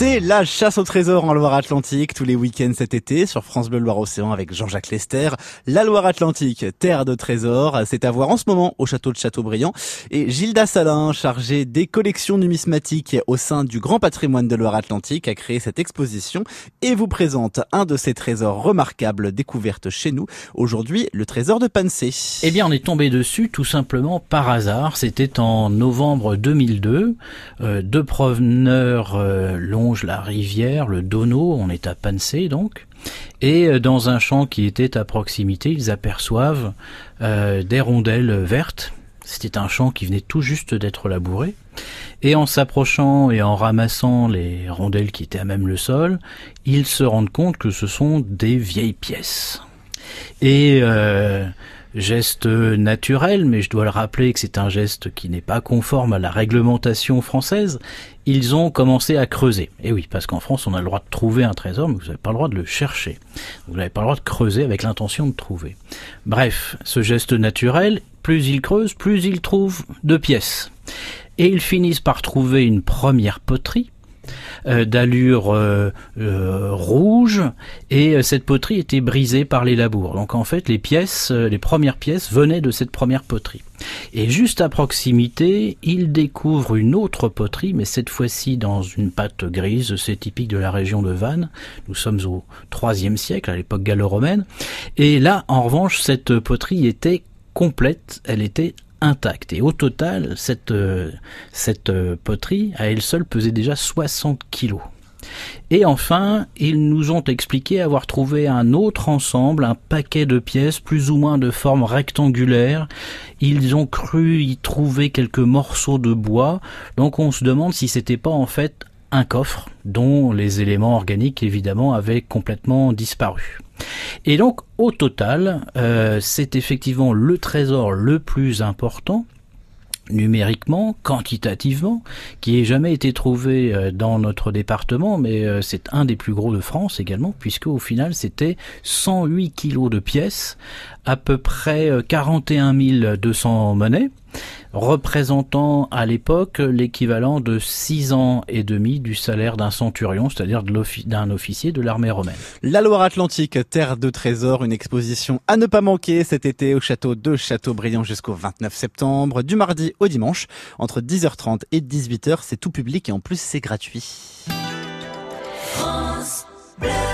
C'est la chasse au trésor en Loire-Atlantique tous les week-ends cet été sur France Bleu Loire-Océan avec Jean-Jacques Lester. La Loire-Atlantique, terre de trésors, c'est à voir en ce moment au château de Châteaubriand. Et Gilda Salin, chargée des collections numismatiques au sein du Grand Patrimoine de Loire-Atlantique, a créé cette exposition et vous présente un de ces trésors remarquables découvertes chez nous. Aujourd'hui, le trésor de Pansé. Eh bien, on est tombé dessus tout simplement par hasard. C'était en novembre 2002. Euh, deux proveneurs euh, la rivière, le Dono, on est à Pansé donc, et euh, dans un champ qui était à proximité, ils aperçoivent euh, des rondelles vertes. C'était un champ qui venait tout juste d'être labouré. Et en s'approchant et en ramassant les rondelles qui étaient à même le sol, ils se rendent compte que ce sont des vieilles pièces. Et euh, geste naturel, mais je dois le rappeler que c'est un geste qui n'est pas conforme à la réglementation française, ils ont commencé à creuser. Et oui, parce qu'en France, on a le droit de trouver un trésor, mais vous n'avez pas le droit de le chercher. Vous n'avez pas le droit de creuser avec l'intention de trouver. Bref, ce geste naturel, plus ils creusent, plus ils trouvent de pièces. Et ils finissent par trouver une première poterie, d'allure euh, euh, rouge et cette poterie était brisée par les labours. Donc en fait les pièces, les premières pièces venaient de cette première poterie. Et juste à proximité, il découvre une autre poterie, mais cette fois-ci dans une pâte grise, c'est typique de la région de Vannes. Nous sommes au IIIe siècle, à l'époque gallo-romaine. Et là, en revanche, cette poterie était complète, elle était intacte. Et au total, cette, euh, cette euh, poterie, à elle seule, pesait déjà 60 kilos. Et enfin, ils nous ont expliqué avoir trouvé un autre ensemble, un paquet de pièces plus ou moins de forme rectangulaire. Ils ont cru y trouver quelques morceaux de bois. Donc on se demande si c'était pas en fait un coffre dont les éléments organiques évidemment avaient complètement disparu. Et donc au total, euh, c'est effectivement le trésor le plus important numériquement, quantitativement, qui ait jamais été trouvé euh, dans notre département, mais euh, c'est un des plus gros de France également, puisque au final c'était 108 kilos de pièces, à peu près 41 200 monnaies, représentant à l'époque l'équivalent de 6 ans et demi du salaire d'un centurion, c'est-à-dire d'un officier de l'armée romaine. La Loire-Atlantique, terre de trésors, une exposition à ne pas manquer cet été au château de Châteaubriand jusqu'au 29 septembre, du mardi au dimanche, entre 10h30 et 18h, c'est tout public et en plus c'est gratuit. France Bleu.